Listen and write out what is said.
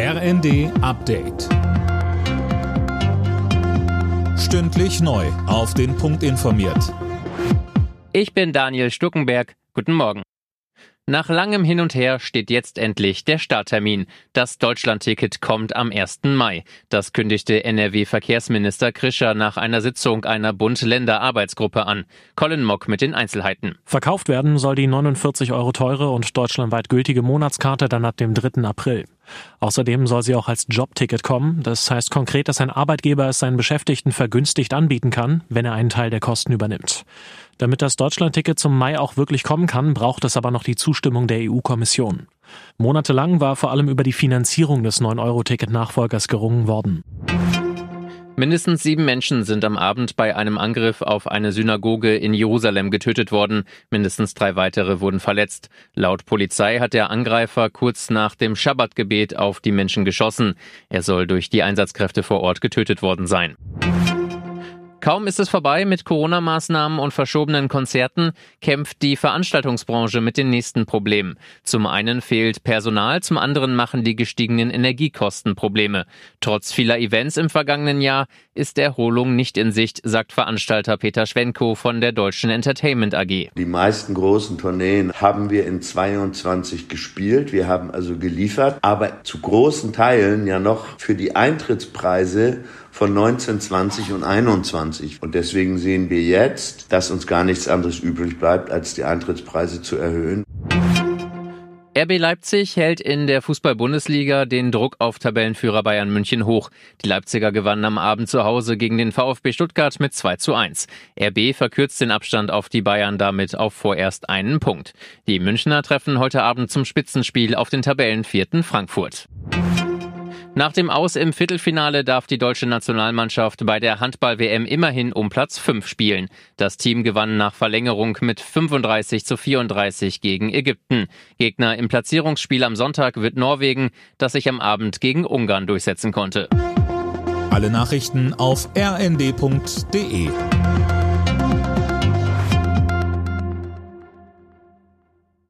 RND Update. Stündlich neu. Auf den Punkt informiert. Ich bin Daniel Stuckenberg. Guten Morgen. Nach langem Hin und Her steht jetzt endlich der Starttermin. Das Deutschlandticket kommt am 1. Mai. Das kündigte NRW-Verkehrsminister Krischer nach einer Sitzung einer Bund-Länder-Arbeitsgruppe an. Colin Mock mit den Einzelheiten. Verkauft werden soll die 49 Euro teure und deutschlandweit gültige Monatskarte dann ab dem 3. April. Außerdem soll sie auch als Jobticket kommen. Das heißt konkret, dass ein Arbeitgeber es seinen Beschäftigten vergünstigt anbieten kann, wenn er einen Teil der Kosten übernimmt. Damit das Deutschlandticket zum Mai auch wirklich kommen kann, braucht es aber noch die Zustimmung der EU-Kommission. Monatelang war vor allem über die Finanzierung des 9-Euro-Ticket-Nachfolgers gerungen worden. Mindestens sieben Menschen sind am Abend bei einem Angriff auf eine Synagoge in Jerusalem getötet worden. Mindestens drei weitere wurden verletzt. Laut Polizei hat der Angreifer kurz nach dem Schabbatgebet auf die Menschen geschossen. Er soll durch die Einsatzkräfte vor Ort getötet worden sein. Kaum ist es vorbei mit Corona-Maßnahmen und verschobenen Konzerten, kämpft die Veranstaltungsbranche mit den nächsten Problemen. Zum einen fehlt Personal, zum anderen machen die gestiegenen Energiekosten Probleme. Trotz vieler Events im vergangenen Jahr ist Erholung nicht in Sicht, sagt Veranstalter Peter Schwenko von der Deutschen Entertainment AG. Die meisten großen Tourneen haben wir in 22 gespielt. Wir haben also geliefert, aber zu großen Teilen ja noch für die Eintrittspreise von 19, 20 und 21. Und deswegen sehen wir jetzt, dass uns gar nichts anderes übrig bleibt, als die Eintrittspreise zu erhöhen. RB Leipzig hält in der Fußball-Bundesliga den Druck auf Tabellenführer Bayern München hoch. Die Leipziger gewannen am Abend zu Hause gegen den VfB Stuttgart mit 2 zu 1. RB verkürzt den Abstand auf die Bayern damit auf vorerst einen Punkt. Die Münchner treffen heute Abend zum Spitzenspiel auf den Tabellenvierten Frankfurt. Nach dem Aus im Viertelfinale darf die deutsche Nationalmannschaft bei der Handball-WM immerhin um Platz 5 spielen. Das Team gewann nach Verlängerung mit 35 zu 34 gegen Ägypten. Gegner im Platzierungsspiel am Sonntag wird Norwegen, das sich am Abend gegen Ungarn durchsetzen konnte. Alle Nachrichten auf rnd.de